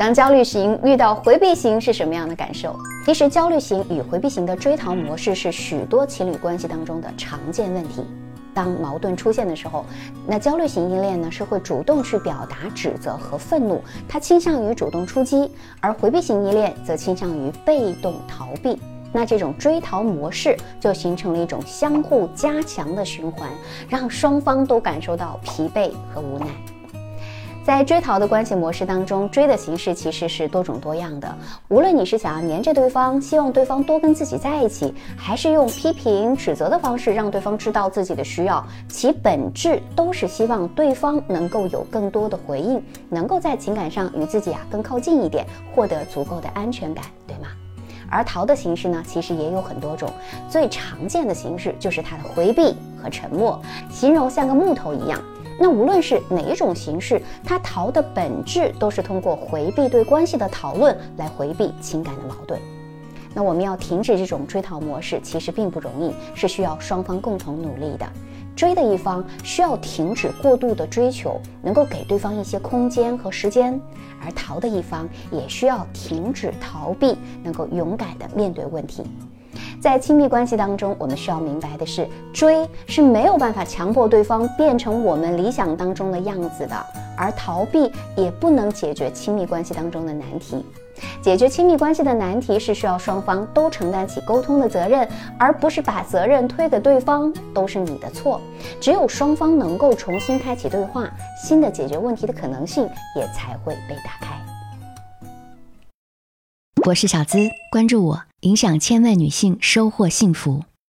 当焦虑型遇到回避型是什么样的感受？其实，焦虑型与回避型的追逃模式是许多情侣关系当中的常见问题。当矛盾出现的时候，那焦虑型依恋呢是会主动去表达指责和愤怒，他倾向于主动出击；而回避型依恋则倾向于被动逃避。那这种追逃模式就形成了一种相互加强的循环，让双方都感受到疲惫和无奈。在追逃的关系模式当中，追的形式其实是多种多样的。无论你是想要黏着对方，希望对方多跟自己在一起，还是用批评、指责的方式让对方知道自己的需要，其本质都是希望对方能够有更多的回应，能够在情感上与自己啊更靠近一点，获得足够的安全感，对吗？而逃的形式呢，其实也有很多种，最常见的形式就是他的回避和沉默，形容像个木头一样。那无论是哪一种形式，他逃的本质都是通过回避对关系的讨论来回避情感的矛盾。那我们要停止这种追逃模式，其实并不容易，是需要双方共同努力的。追的一方需要停止过度的追求，能够给对方一些空间和时间；而逃的一方也需要停止逃避，能够勇敢地面对问题。在亲密关系当中，我们需要明白的是，追是没有办法强迫对方变成我们理想当中的样子的，而逃避也不能解决亲密关系当中的难题。解决亲密关系的难题是需要双方都承担起沟通的责任，而不是把责任推给对方，都是你的错。只有双方能够重新开启对话，新的解决问题的可能性也才会被打开。我是小资，关注我。影响千万女性，收获幸福。